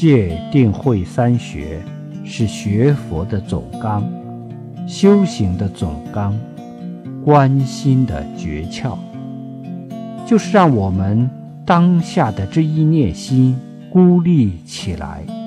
戒定慧三学是学佛的总纲修行的总纲关心的诀窍。就是让我们当下的这一念心孤立起来。